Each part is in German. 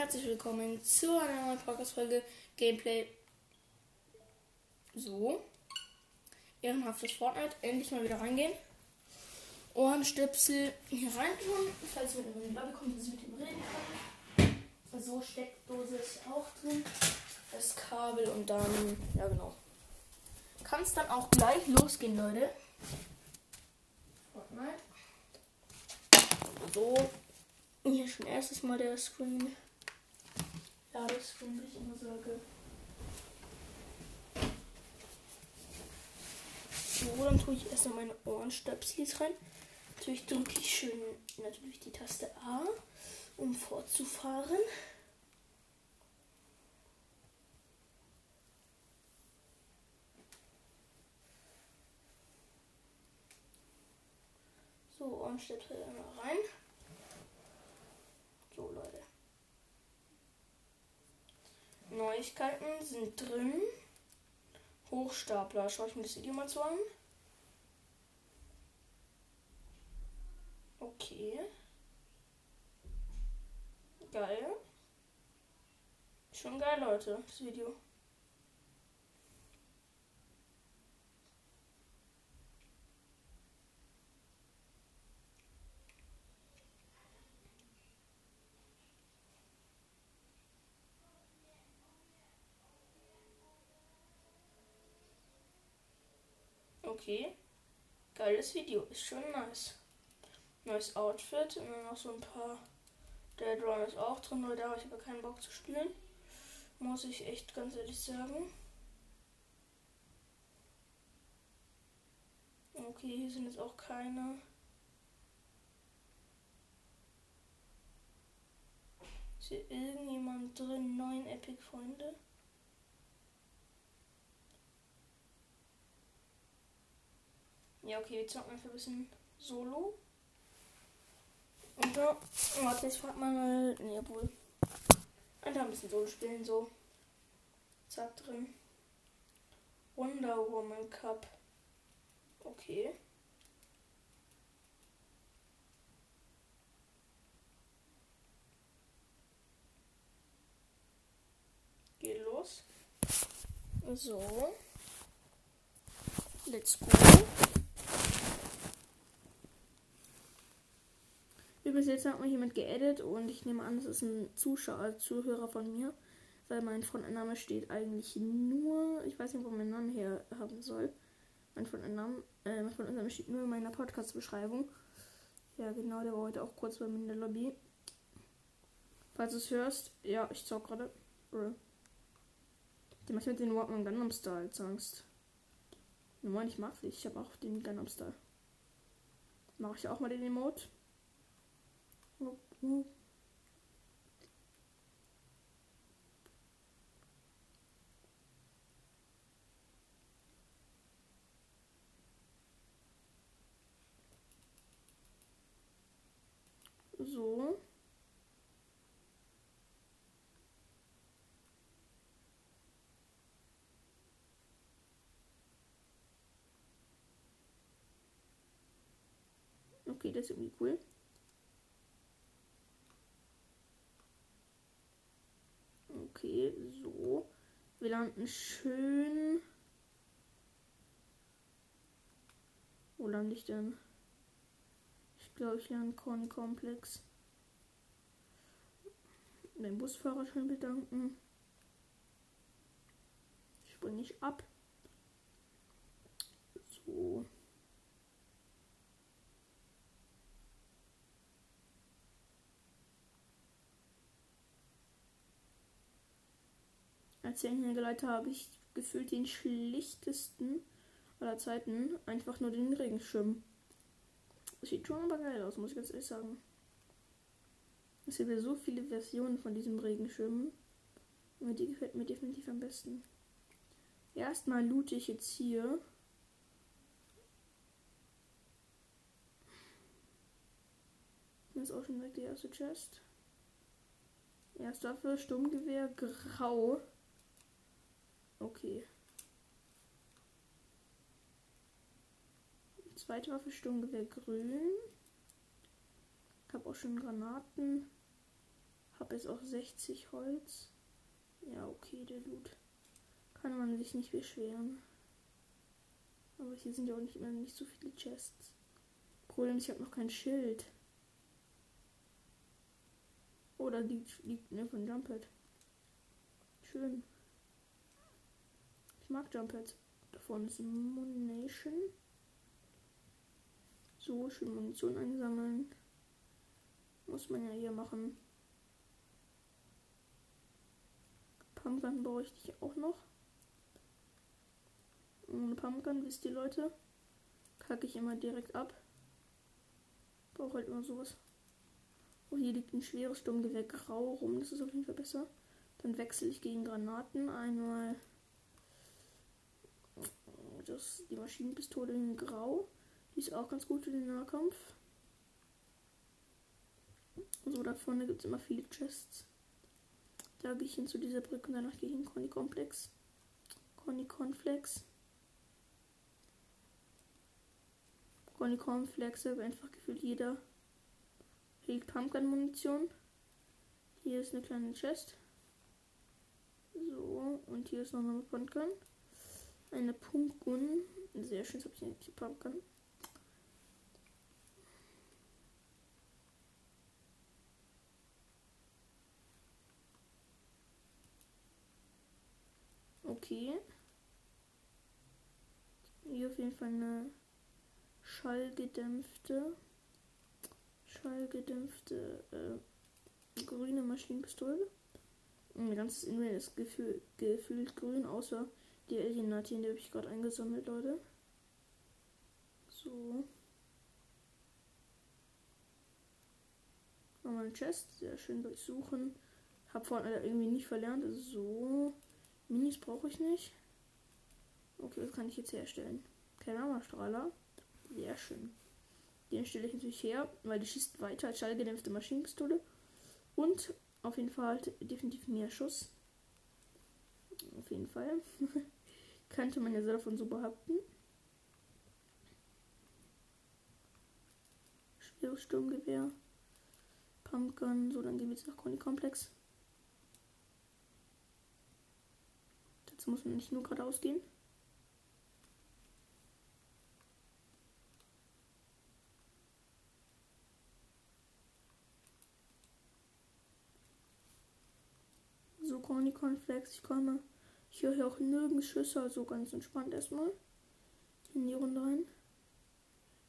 herzlich willkommen zu einer neuen Podcast-Folge Gameplay. So. Ehrenhaftes Fortnite. Endlich mal wieder reingehen. Ohrenstöpsel hier rein tun. Falls ihr mit die Lobby kommt, dass ich mit dem reden kann. So, Steckdose ist auch drin. Das Kabel und dann, ja genau. Kann es dann auch gleich losgehen, Leute. Fortnite. So. Hier schon erstes Mal der Screen. Ladescreen, wie ich immer sage. So, dann tue ich erstmal meine Ohrenstöpsels rein. Natürlich drücke ich schön natürlich die Taste A, um fortzufahren. So, Ohrenstöpsel einmal rein. So, Leute. Neuigkeiten sind drin. Hochstapler. Schaue ich mir das Video mal zu an. Okay. Geil. Schon geil, Leute, das Video. Okay. Geiles Video. Ist schon nice. Neues Outfit. Und dann noch so ein paar. Dead Run ist auch drin, weil da habe ich aber keinen Bock zu spielen. Muss ich echt ganz ehrlich sagen. Okay, hier sind jetzt auch keine. Ist hier irgendjemand drin? Neun Epic-Freunde. Ja, okay, wir zocken einfach ein bisschen Solo. Und da, warte, jetzt fragt man mal, nee, obwohl. Einfach ein bisschen Solo spielen, so. Zack, drin. Wonder Woman Cup. Okay. Geht los. So. Let's go. Übrigens, jetzt hat mich jemand geedit und ich nehme an, das ist ein Zuschauer, Zuhörer von mir, weil mein Frontname steht eigentlich nur, ich weiß nicht, wo mein Name her haben soll. Mein Frontname, äh, mein Frontname steht nur in meiner Podcast-Beschreibung. Ja, genau, der war heute auch kurz bei mir in der Lobby. Falls du es hörst, ja, ich zock gerade. Die macht mit den Walkman Gundam Style, Angst. Normal, ich mag nicht. Ich habe auch den Gundam Style. Mache ich auch mal den Emote. So. Okay, das ist irgendwie cool. Okay, so. Wir landen schön. Wo lande ich denn? Ich glaube, ich lande Korn-Komplex. Den Busfahrer schön bedanken. Springe ich ab. So. Als Hängegeleiter habe ich gefühlt den schlichtesten aller Zeiten. Einfach nur den Regenschirm. Sieht schon aber geil aus, muss ich ganz ehrlich sagen. Es gibt ja so viele Versionen von diesem Regenschirm. Und die gefällt mir definitiv am besten. Erstmal loote ich jetzt hier. Hier ist auch schon direkt die erste Chest. Erste Waffe, Sturmgewehr, grau. Okay. Zweite Waffe Sturmgewehr grün. Ich habe auch schon Granaten. Hab habe jetzt auch 60 Holz. Ja, okay, der Loot. Kann man sich nicht beschweren. Aber hier sind ja auch nicht immer nicht so viele Chests. Problem ist, ich habe noch kein Schild. Oh, da liegt, liegt ne von Jumphead. Schön. Ich mag Jumpheads. Da vorne ist Munition. So, schön Munition einsammeln. Muss man ja hier machen. Pumpgun brauche ich auch noch. Ohne Pumpgun, wisst ihr Leute, kacke ich immer direkt ab. Brauche halt immer sowas. Oh, hier liegt ein schweres Sturmgewehr grau rum. Das ist auf jeden Fall besser. Dann wechsle ich gegen Granaten. Einmal das, die Maschinenpistole in grau. Die ist auch ganz gut für den Nahkampf. So, da vorne gibt es immer viele Chests. Da gehe ich hin zu dieser Brücke und danach gehe ich in Conny Komplex. Conny Cornflex. Conny Cornflex, aber einfach gefühlt jeder. Hier liegt Pumpgun-Munition. Hier ist eine kleine Chest. So, und hier ist noch eine Pumpgun. Eine Pumpgun. Sehr schön, jetzt habe ich eine Pumpgun. Okay. Hier auf jeden Fall eine schallgedämpfte, schallgedämpfte äh, grüne Maschinenpistole. Mein ganzes Inventar ist gefühl, gefühlt grün, außer die Alien-Natien, die habe ich gerade eingesammelt, Leute. So. Nochmal ein Chest, sehr schön durchsuchen. Hab vorhin irgendwie nicht verlernt. So. Minis brauche ich nicht. Okay, was kann ich jetzt herstellen? Kamerastrahler. Sehr schön. Den stelle ich natürlich her, weil die schießt weiter als schallgedämpfte Maschinenpistole. Und auf jeden Fall halt definitiv mehr Schuss. Auf jeden Fall. Könnte man ja so davon so behaupten. Schweres Sturmgewehr. Pumpgun. So, dann gehen wir jetzt nach Conny. Jetzt muss man nicht nur geradeaus gehen. So, Corny ich komme. Ich höre hier auch nirgends Schüsse, also ganz entspannt erstmal. In die Runde rein.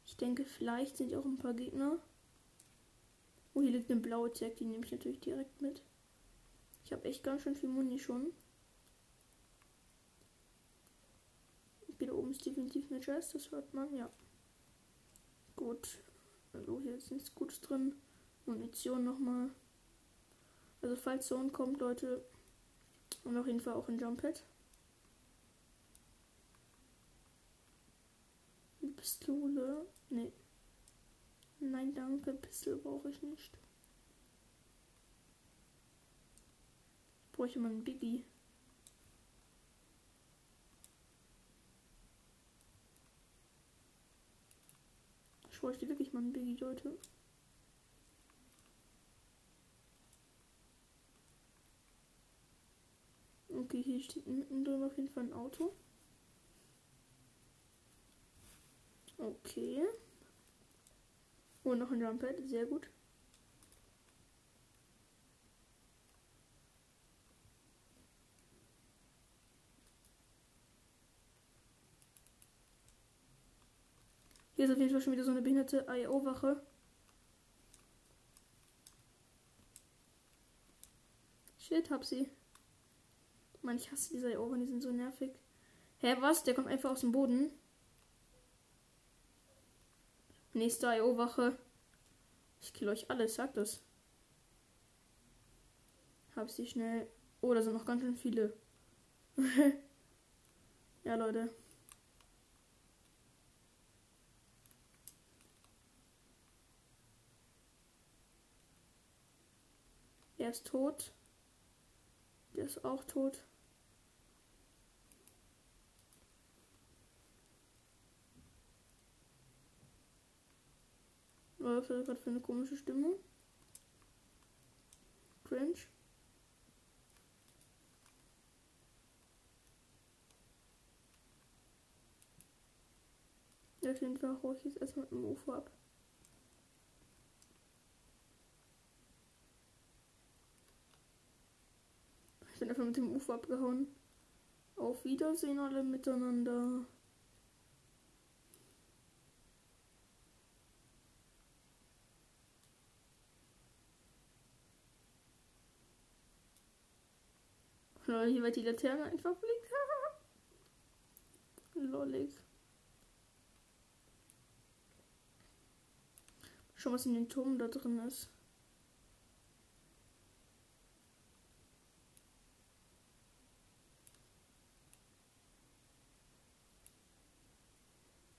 Ich denke, vielleicht sind ja auch ein paar Gegner. Oh, hier liegt eine blaue Zack, die nehme ich natürlich direkt mit. Ich habe echt ganz schön viel Muni schon. Hier oben ist definitiv eine Chest, das hört man, ja. Gut. Also hier ist nichts Gutes drin. Munition nochmal. Also falls Zone kommt, Leute. Und auf jeden Fall auch ein. Eine Pistole. Nee. Nein, danke. Pistole brauche ich nicht. Ich bräuchte mal einen Biggie. bräuchte wirklich mal ein Biggie, Leute. Okay, hier steht mittendrin auf jeden Fall ein Auto. Okay. Und noch ein Jumppad, sehr gut. Hier ist auf jeden Fall schon wieder so eine behinderte IO-Wache. Shit, hab sie. Mann, ich hasse diese IO, die sind so nervig. Hä, was? Der kommt einfach aus dem Boden. Nächste IO-Wache. Ich kill euch alle, sag das. Hab sie schnell. Oh, da sind noch ganz schön viele. ja, Leute. Der ist tot. Der ist auch tot. Was ist das gerade für eine komische Stimme? cringe. Auf jeden Fall hau ich jetzt erstmal mit dem UFO ab. Ich bin einfach mit dem UFO abgehauen. Auf Wiedersehen alle miteinander. Lol, hier wird die Laterne einfach fliegt. Lollig. Schon was in den Turm da drin ist.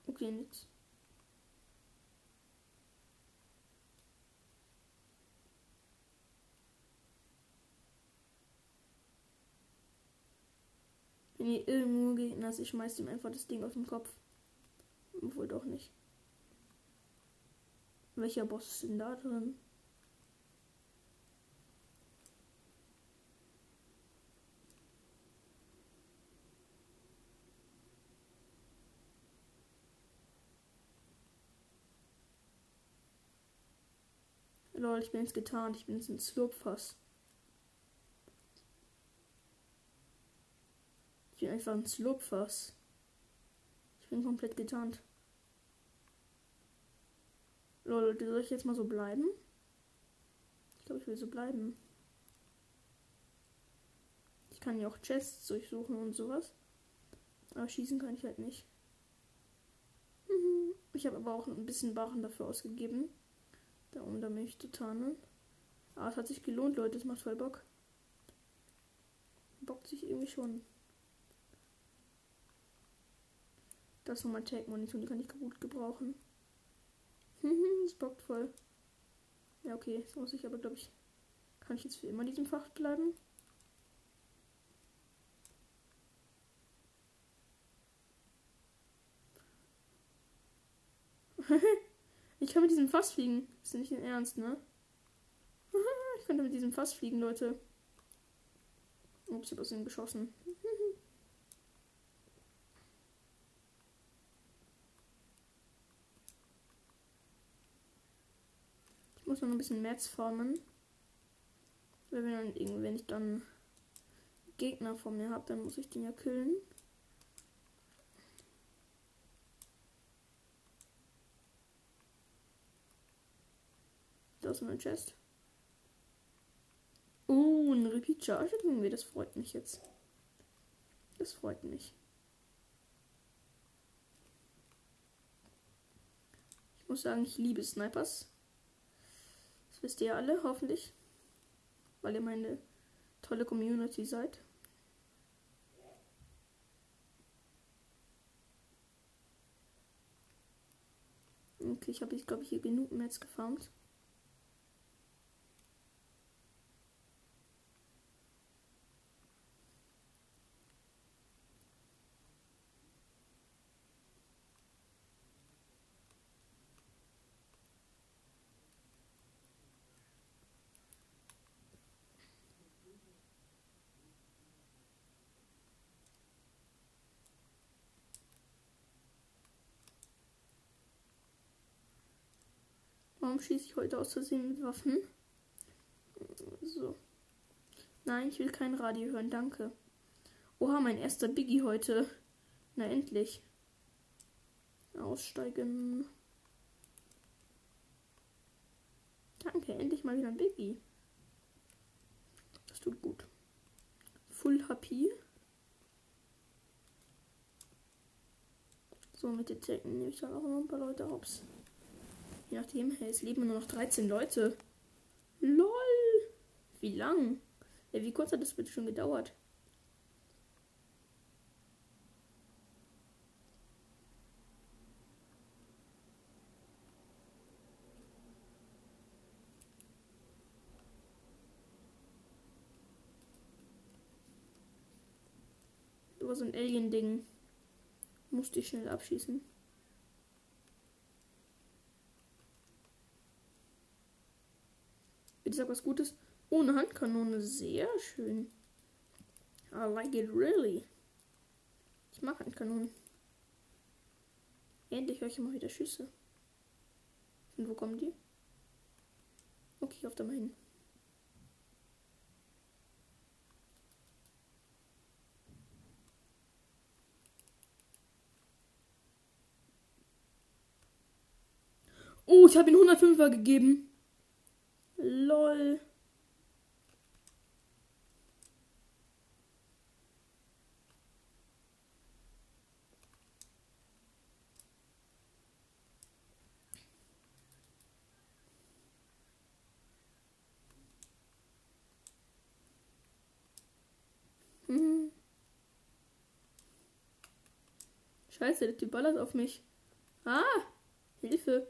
Okay, nix. Wenn irgendwo Gegner ist, ich schmeiß ihm einfach das Ding auf den Kopf. Obwohl doch nicht. Welcher Boss ist denn da drin? Lol, ich bin jetzt getarnt. Ich bin jetzt ein Slurpfass. Bin einfach ein Slurpfass. Ich bin komplett getarnt. Lol, soll ich jetzt mal so bleiben? Ich glaube, ich will so bleiben. Ich kann ja auch Chests durchsuchen und sowas. Aber schießen kann ich halt nicht. Ich habe aber auch ein bisschen Barren dafür ausgegeben. Da um da mich zu tarnen. Aber es hat sich gelohnt, Leute. Es macht voll Bock. Bockt sich irgendwie schon. Das ist nochmal Tag-Munition, die kann ich gut gebrauchen. Es bockt voll. Ja, okay, jetzt muss ich aber, glaube ich, kann ich jetzt für immer in diesem Fach bleiben? ich kann mit diesem Fass fliegen. Ist nicht im Ernst, ne? ich könnte mit diesem Fass fliegen, Leute. Ups, ich habe aus ihm geschossen. Muss noch ein bisschen Mats formen. Wenn, dann, wenn ich dann Gegner vor mir habe, dann muss ich den ja killen. Da ist mein Chest. Oh, ein Repeat Charge irgendwie, das freut mich jetzt. Das freut mich. Ich muss sagen, ich liebe Snipers wisst ihr alle, hoffentlich. Weil ihr meine tolle Community seid. Okay, ich habe jetzt, glaube ich, hier genug Metz gefarmt. Warum schieße ich heute aus Versehen mit Waffen? So. Nein, ich will kein Radio hören, danke. Oha, mein erster Biggie heute. Na endlich. Aussteigen. Danke, endlich mal wieder ein Biggie. Das tut gut. Full Happy. So, mit den Zecken nehme ich dann auch noch ein paar Leute hops. Je nachdem, hey, es leben nur noch 13 Leute. LOL! Wie lang? Ja, wie kurz hat das bitte schon gedauert? So ein Alien-Ding. Musste ich schnell abschießen. Bitte sag was Gutes. Ohne Handkanone. Sehr schön. I like it really. Ich mag Handkanonen. Endlich höre ich mal wieder Schüsse. Und wo kommen die? Okay, auf der mal hin. Oh, ich habe ihn 105er gegeben. Lol. Scheiße, der Typ ballert auf mich. Ah, Hilfe.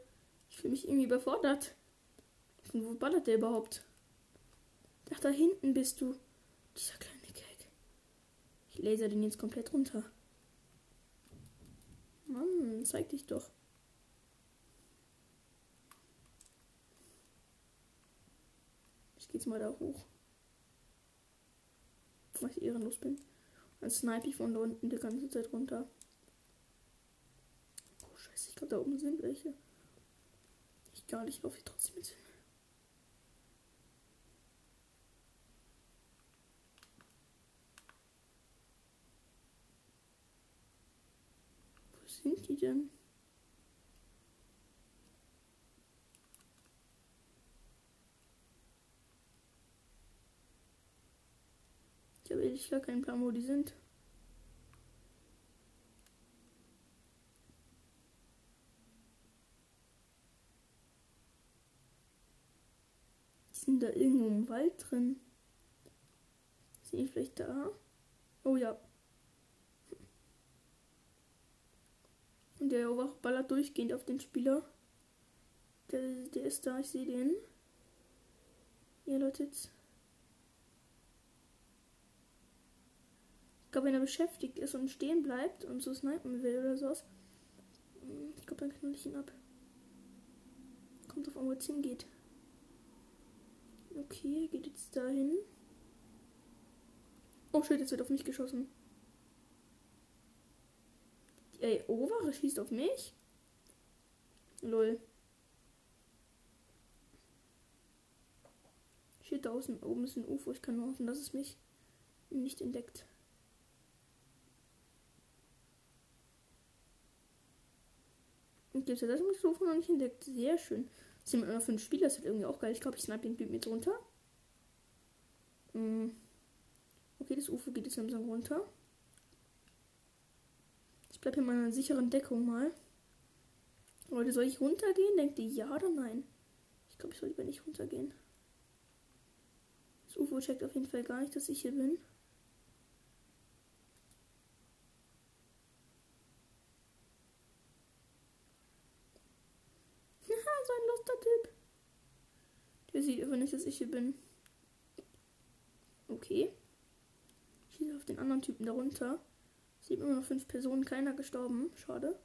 Ich fühle mich irgendwie überfordert. Von wo ballert der überhaupt? Ach, da hinten bist du. Dieser kleine Kek. Ich laser den jetzt komplett runter. Mann, zeig dich doch. Ich geh jetzt mal da hoch. Weil ich ehrenlos bin. Dann snipe ich von da unten die ganze Zeit runter. Oh, scheiße, ich glaube, da oben sind welche. Ich laufe hier trotzdem mit hin. Wo sind die denn? Ich habe ehrlich gar keinen Plan, wo die sind. sind da irgendwo im Wald drin? Sind die vielleicht da? Oh ja. Der Overwach ballert durchgehend auf den Spieler. Der, der ist da, ich sehe den. Ihr Leute jetzt. Ich glaube, wenn er beschäftigt ist und stehen bleibt und so snipen will oder sowas. Ich glaube, dann knall ich ihn ab. Kommt auf an, wo es hingeht. Okay, geht jetzt dahin. Oh shit, jetzt wird auf mich geschossen. Ey, Oberwache schießt auf mich? Lol. Shit, da außen oben ist ein UFO. Ich kann nur hoffen, dass es mich nicht entdeckt. Und jetzt hat das mich UFO noch nicht entdeckt. Sehr schön. Es sind immer fünf Spieler, das wird irgendwie auch geil. Ich glaube, ich snipe den Typen jetzt runter. Mm. Okay, das UFO geht jetzt langsam runter. Ich bleibe in meiner sicheren Deckung mal. Leute, soll ich runtergehen? Denkt ihr ja oder nein? Ich glaube, ich soll lieber nicht runtergehen. Das UFO checkt auf jeden Fall gar nicht, dass ich hier bin. Der sieht aber nicht, dass ich hier bin. Okay. Ich schieße auf den anderen Typen darunter. Sieht immer noch fünf Personen, keiner gestorben. Schade.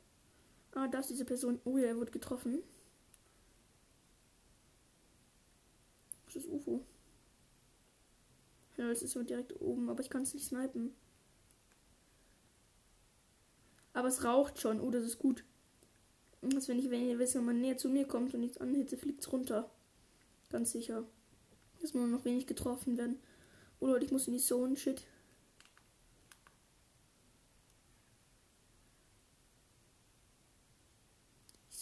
Ah, da ist diese Person. Oh ja, er wurde getroffen. Das ist UFO. Ja, das ist so direkt oben, aber ich kann es nicht snipen. Aber es raucht schon. Oh, das ist gut. Das, wenn ich, wenn ihr wisst, wenn man näher zu mir kommt und nichts anhitze, fliegt es runter. Ganz sicher. Dass nur noch wenig getroffen werden. Oh Leute, ich muss in die Zone. Shit.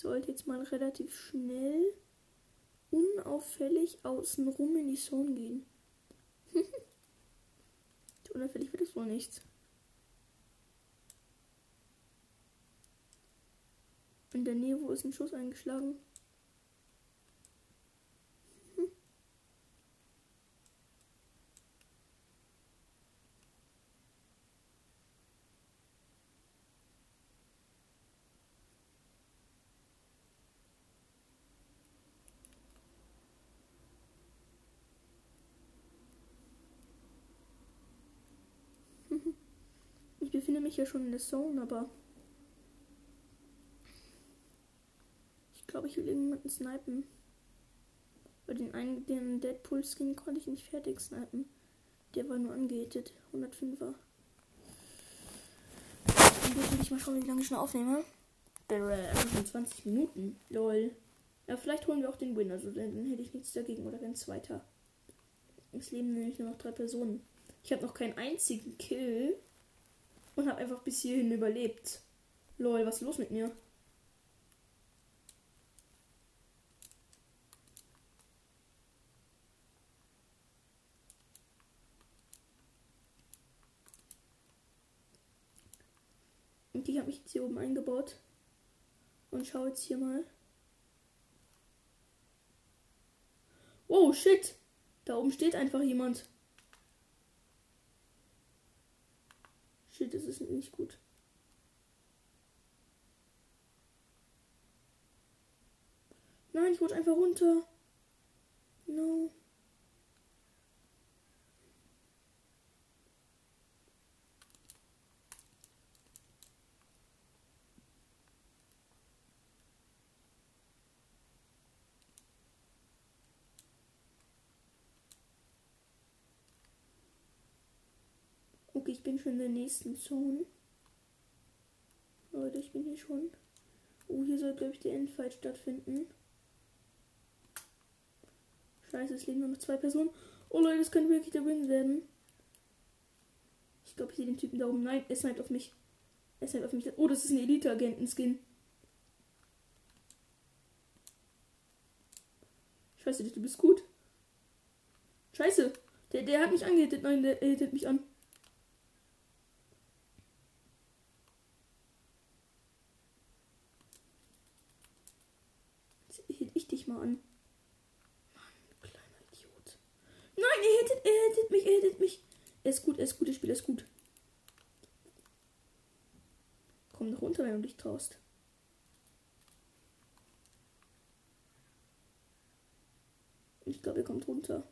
Sollte jetzt mal relativ schnell unauffällig außen rum in die Zone gehen. unauffällig wird es wohl nichts. In der Nähe, wo ist ein Schuss eingeschlagen? Befinde mich ja schon in der Zone, aber ich glaube, ich will irgendjemanden snipen. Weil den einen, den Deadpool-Skin konnte ich nicht fertig snipen. Der war nur angehittet. 105er. Und jetzt will ich mal schauen, wie lange ich schon aufnehme. Äh, 20 Minuten. Lol. Ja, vielleicht holen wir auch den Winner, so dann hätte ich nichts dagegen. Oder wenn Zweiter. Es leben nämlich nur noch drei Personen. Ich habe noch keinen einzigen Kill und habe einfach bis hierhin überlebt. Lol, was ist los mit mir? Und ich habe mich jetzt hier oben eingebaut. Und schau jetzt hier mal. Oh, shit. Da oben steht einfach jemand. Shit, das ist nicht gut. Nein, ich wollte einfach runter. No. Okay, ich bin schon in der nächsten Zone. Leute, ich bin hier schon. Oh, hier soll, glaube ich, der Endfight stattfinden. Scheiße, es leben nur noch zwei Personen. Oh Leute, das könnte wirklich der Win werden. Ich glaube, ich sehe den Typen da oben. Nein, er sniped auf mich. Er sniped auf mich. Oh, das ist ein Elite-Agenten-Skin. Scheiße, du bist gut. Scheiße. Der, der hat mich angehittet. Nein, der hittet mich an. Mal an. Mann, kleiner Idiot. Nein, er hittet, er hittet mich, er hittet mich. Er ist gut, er ist gut, das Spiel ist gut. Komm doch runter, wenn du dich traust. Ich glaube, er kommt runter.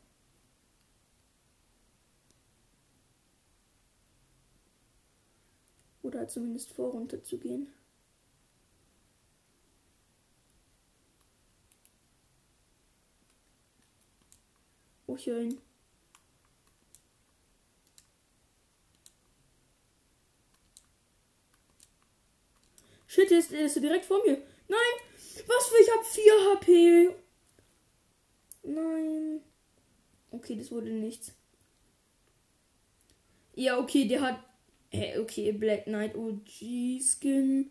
Oder zumindest vor runter zu gehen. Kucheln. Shit, ist, ist direkt vor mir. Nein! Was für? Ich hab 4 HP. Nein. Okay, das wurde nichts. Ja, okay, der hat. Hey, okay, Black Knight OG Skin.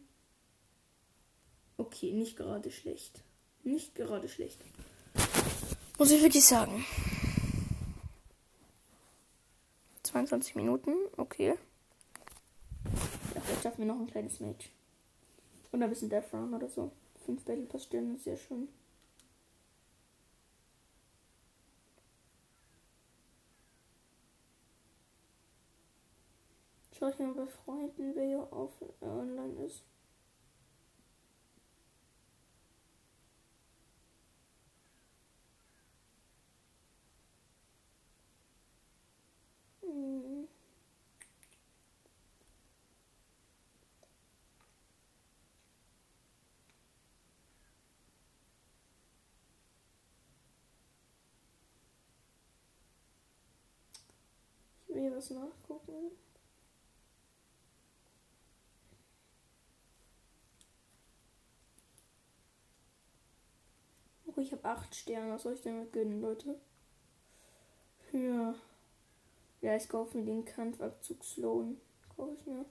Okay, nicht gerade schlecht. Nicht gerade schlecht. Muss ich wirklich sagen. 22 Minuten. Okay. Ja, vielleicht schaffen wir noch ein kleines Match. Oder ein bisschen Death Run oder so. Fünf Battle Pass ist sehr schön. Schau ich mal bei Freunden, wer hier auf äh, online ist. Was nachgucken. Oh, ich habe acht Sterne. Was soll ich damit gönnen, Leute? Ja. Ja, ich kaufe mir den Kampfabzug Sloan. Kaufe ich mir.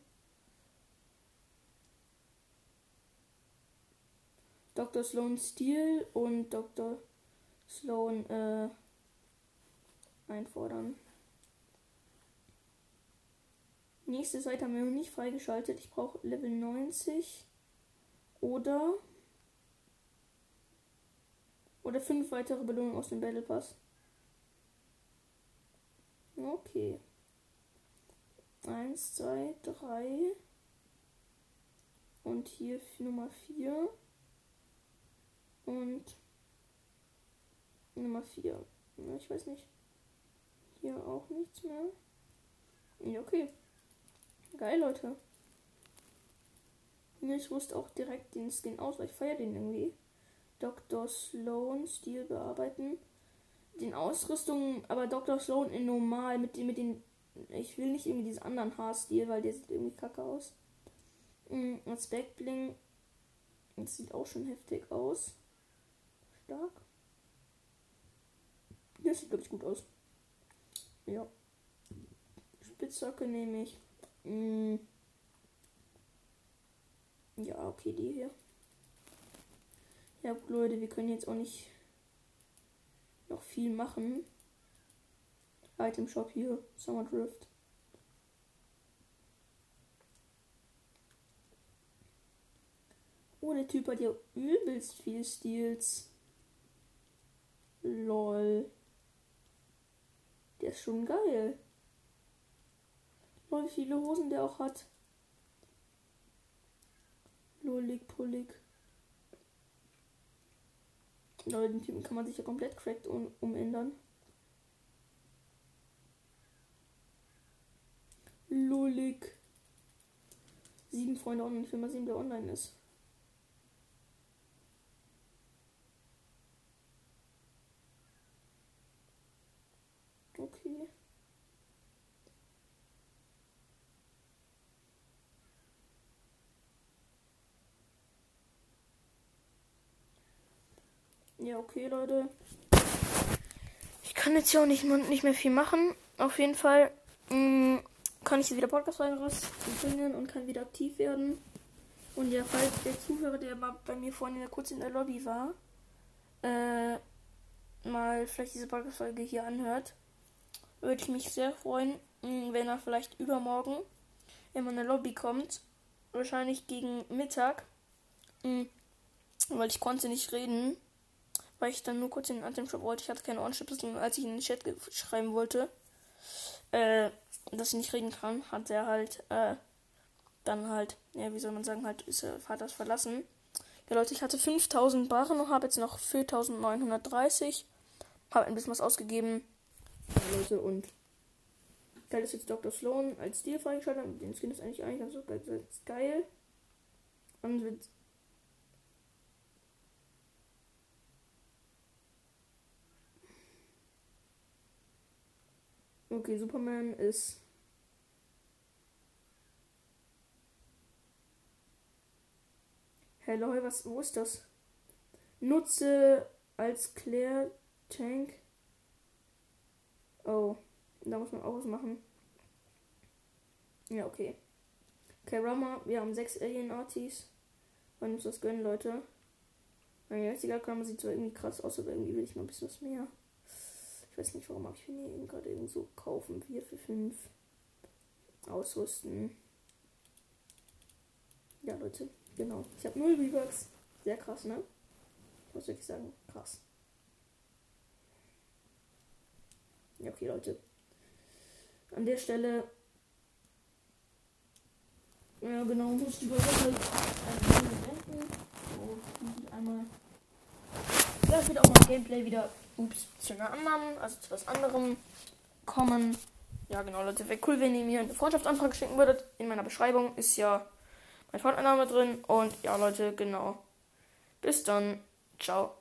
Dr. Sloan Steel und Dr. Sloan äh, einfordern. Nächste Seite haben wir noch nicht freigeschaltet. Ich brauche Level 90 oder oder fünf weitere Belohnungen aus dem Battle Pass. Okay. Eins, zwei, drei. Und hier Nummer vier. Und Nummer vier. Ich weiß nicht. Hier auch nichts mehr. Ja, okay. Geil, Leute. Ich wusste auch direkt den Skin aus, weil ich feiere den irgendwie. Dr. Sloan Stil bearbeiten. den Ausrüstungen, aber Dr. Sloan in normal mit den, mit den. Ich will nicht irgendwie diesen anderen Haarstil, weil der sieht irgendwie kacke aus. Mhm, als Backbling. Das sieht auch schon heftig aus. Stark. Das sieht, glaube ich, gut aus. Ja. Spitzhacke nehme ich. Mm. Ja, okay, die hier. Ja, Leute, wir können jetzt auch nicht noch viel machen. Item Shop hier, Summer Drift. Oh, der Typ hat ja übelst viel Stils. Lol. Der ist schon geil. Wie viele Hosen der auch hat. Lollig, pullig. Lol, den Typen kann man sich ja komplett cracked um umändern. Lollig. Sieben Freunde online. Ich will mal sehen, wer online ist. Okay. Ja, okay, Leute. Ich kann jetzt ja auch nicht, nicht mehr viel machen. Auf jeden Fall mh, mm, kann ich jetzt wieder Podcast-Folgen rausbringen und kann wieder aktiv werden. Und ja, falls der Zuhörer, der mal bei mir vorhin kurz in der Lobby war, äh, mal vielleicht diese Podcast-Folge hier anhört, würde ich mich sehr freuen, mm, wenn er vielleicht übermorgen in meine Lobby kommt. Wahrscheinlich gegen Mittag. Mm, weil ich konnte nicht reden. Weil ich dann nur kurz in den Atemshop wollte. Ich hatte keine Ohrenschüppel, als ich in den Chat schreiben wollte, äh, dass ich nicht reden kann, hat er halt, äh, dann halt, ja, wie soll man sagen, halt, ist er Vaters verlassen. Ja, Leute, ich hatte 5000 Barren und habe jetzt noch 4930. Habe ein bisschen was ausgegeben. Ja, Leute, und geil ist jetzt Dr. Sloan als Stil freigeschaltet. Den Skin ist eigentlich eigentlich ganz, ganz geil. Und Okay, Superman ist. Hello, was, wo ist das? Nutze als Claire Tank Oh, da muss man auch was machen. Ja, okay. Okay, Rama, wir haben sechs Alien-Artis. Wollen uns das gönnen, Leute. Mein jetziger Kamera sieht zwar irgendwie krass aus, aber irgendwie will ich noch ein bisschen was mehr. Ich weiß nicht, warum habe ich mir eben gerade eben so kaufen. 4 für 5. Ausrüsten. Ja, Leute, genau. Ich habe null V-Bucks. Sehr krass, ne? Ich muss wirklich sagen, krass. Ja, okay, Leute. An der Stelle. Ja, genau, muss die Übersetzung beenden. So, einmal. Ja, es wird auch mal Gameplay wieder, ups, zu einer anderen, also zu was anderem kommen. Ja, genau, Leute. Wäre cool, wenn ihr mir eine Freundschaftsanfrage schicken würdet. In meiner Beschreibung ist ja mein Vorname drin. Und ja, Leute, genau. Bis dann. Ciao.